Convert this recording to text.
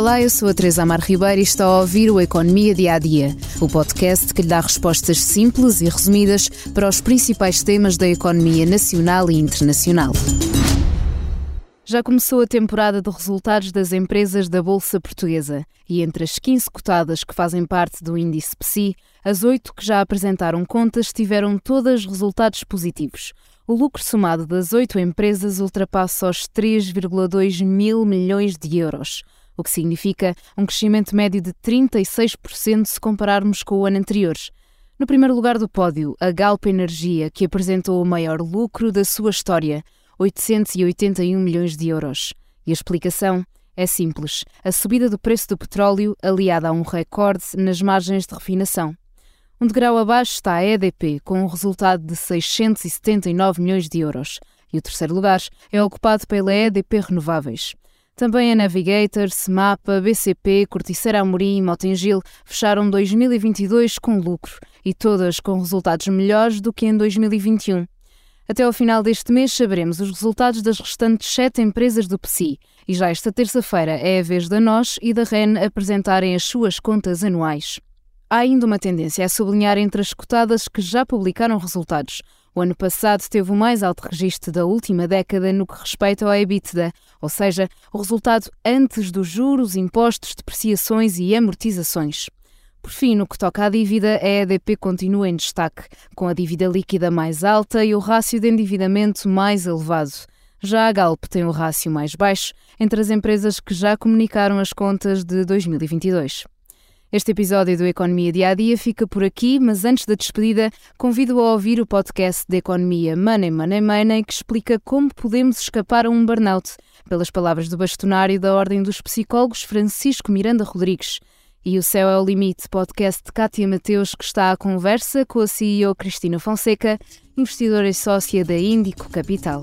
Olá, eu sou a Teresa Amar Ribeiro e está a ouvir o Economia Dia a Dia, o podcast que lhe dá respostas simples e resumidas para os principais temas da economia nacional e internacional. Já começou a temporada de resultados das empresas da Bolsa Portuguesa e entre as 15 cotadas que fazem parte do índice PSI, as oito que já apresentaram contas tiveram todas resultados positivos. O lucro somado das oito empresas ultrapassa os 3,2 mil milhões de euros o que significa um crescimento médio de 36% se compararmos com o ano anterior. No primeiro lugar do pódio, a Galp Energia, que apresentou o maior lucro da sua história, 881 milhões de euros. E a explicação é simples: a subida do preço do petróleo aliada a um recorde nas margens de refinação. Um degrau abaixo está a EDP, com um resultado de 679 milhões de euros. E o terceiro lugar é ocupado pela EDP Renováveis. Também a Navigator, Semapa, BCP, Corticeira Amorim e Motengil fecharam 2022 com lucro e todas com resultados melhores do que em 2021. Até ao final deste mês saberemos os resultados das restantes sete empresas do PSI e já esta terça-feira é a vez da NOS e da REN apresentarem as suas contas anuais. Há ainda uma tendência a sublinhar entre as cotadas que já publicaram resultados, o ano passado teve o mais alto registro da última década no que respeita ao EBITDA, ou seja, o resultado antes dos juros, impostos, depreciações e amortizações. Por fim, no que toca à dívida, a EDP continua em destaque, com a dívida líquida mais alta e o rácio de endividamento mais elevado. Já a Galp tem o rácio mais baixo entre as empresas que já comunicaram as contas de 2022. Este episódio do Economia Dia a Dia fica por aqui, mas antes da despedida, convido a ouvir o podcast de Economia Money Money Money que explica como podemos escapar a um burnout, pelas palavras do bastonário da Ordem dos Psicólogos Francisco Miranda Rodrigues. E o Céu é o Limite, podcast de Cátia Mateus, que está à conversa com a CEO Cristina Fonseca, investidora e sócia da Índico Capital.